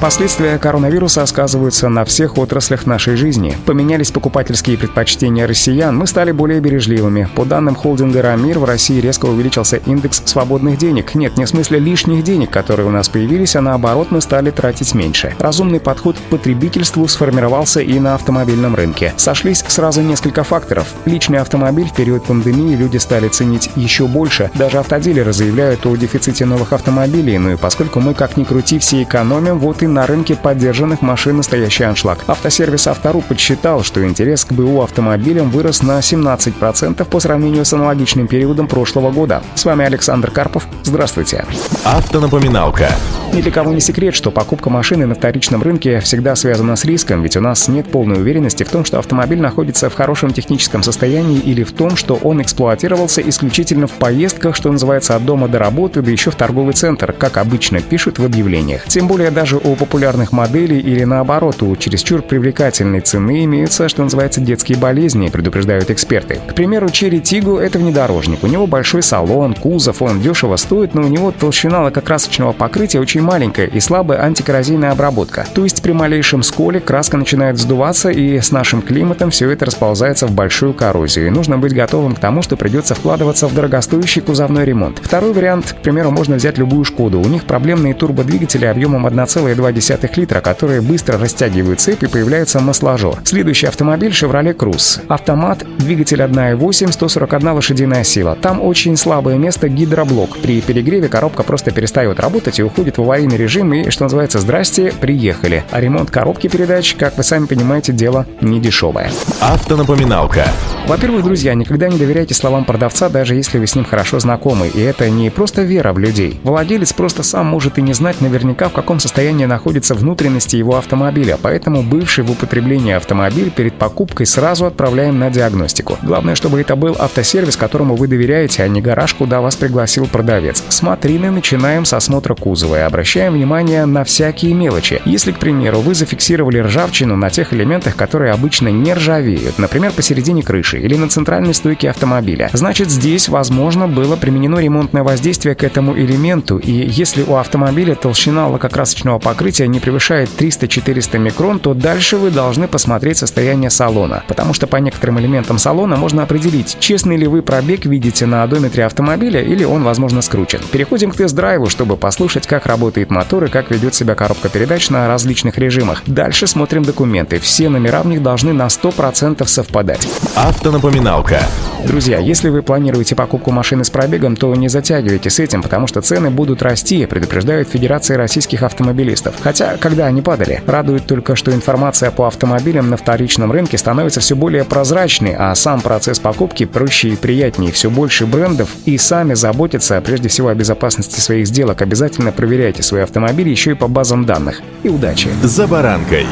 Последствия коронавируса сказываются на всех отраслях нашей жизни. Поменялись покупательские предпочтения россиян, мы стали более бережливыми. По данным холдинга «Рамир», в России резко увеличился индекс свободных денег. Нет, не в смысле лишних денег, которые у нас появились, а наоборот мы стали тратить меньше. Разумный подход к потребительству сформировался и на автомобильном рынке. Сошлись сразу несколько факторов. Личный автомобиль в период пандемии люди стали ценить еще больше. Даже автодилеры заявляют о дефиците новых автомобилей, ну и поскольку мы как ни крути все экономим, вот и на рынке поддержанных машин настоящий аншлаг. Автосервис «Автору» подсчитал, что интерес к БУ автомобилям вырос на 17% по сравнению с аналогичным периодом прошлого года. С вами Александр Карпов. Здравствуйте. Автонапоминалка. Ни для кого не секрет, что покупка машины на вторичном рынке всегда связана с риском, ведь у нас нет полной уверенности в том, что автомобиль находится в хорошем техническом состоянии или в том, что он эксплуатировался исключительно в поездках, что называется, от дома до работы, да еще в торговый центр, как обычно пишут в объявлениях. Тем более даже у популярных моделей или наоборот у чересчур привлекательной цены имеются, что называется, детские болезни, предупреждают эксперты. К примеру, Cherry Tiggo — это внедорожник. У него большой салон, кузов, он дешево стоит, но у него толщина лакокрасочного покрытия очень очень маленькая и слабая антикоррозийная обработка. То есть при малейшем сколе краска начинает вздуваться, и с нашим климатом все это расползается в большую коррозию. И нужно быть готовым к тому, что придется вкладываться в дорогостоящий кузовной ремонт. Второй вариант, к примеру, можно взять любую Шкоду. У них проблемные турбодвигатели объемом 1,2 литра, которые быстро растягивают цепь и появляется масложор. Следующий автомобиль Chevrolet Cruze. Автомат, двигатель 1.8, 141 лошадиная сила. Там очень слабое место гидроблок. При перегреве коробка просто перестает работать и уходит в аварийный режим и, что называется, здрасте, приехали. А ремонт коробки передач, как вы сами понимаете, дело не дешевое. Автонапоминалка. Во-первых, друзья, никогда не доверяйте словам продавца, даже если вы с ним хорошо знакомы. И это не просто вера в людей. Владелец просто сам может и не знать наверняка, в каком состоянии находятся внутренности его автомобиля. Поэтому бывший в употреблении автомобиль перед покупкой сразу отправляем на диагностику. Главное, чтобы это был автосервис, которому вы доверяете, а не гараж, куда вас пригласил продавец. Смотрины начинаем с осмотра кузова и обращаем внимание на всякие мелочи. Если, к примеру, вы зафиксировали ржавчину на тех элементах, которые обычно не ржавеют, например, посередине крыши или на центральной стойке автомобиля, значит здесь, возможно, было применено ремонтное воздействие к этому элементу, и если у автомобиля толщина лакокрасочного покрытия не превышает 300-400 микрон, то дальше вы должны посмотреть состояние салона, потому что по некоторым элементам салона можно определить, честный ли вы пробег видите на одометре автомобиля или он, возможно, скручен. Переходим к тест-драйву, чтобы послушать, как работает работает мотор и как ведет себя коробка передач на различных режимах. Дальше смотрим документы. Все номера в них должны на 100% совпадать. Автонапоминалка. Друзья, если вы планируете покупку машины с пробегом, то не затягивайте с этим, потому что цены будут расти, предупреждают Федерация российских автомобилистов. Хотя, когда они падали, радует только, что информация по автомобилям на вторичном рынке становится все более прозрачной, а сам процесс покупки проще и приятнее. Все больше брендов и сами заботятся прежде всего о безопасности своих сделок. Обязательно проверяйте свои автомобили еще и по базам данных. И удачи! «За баранкой»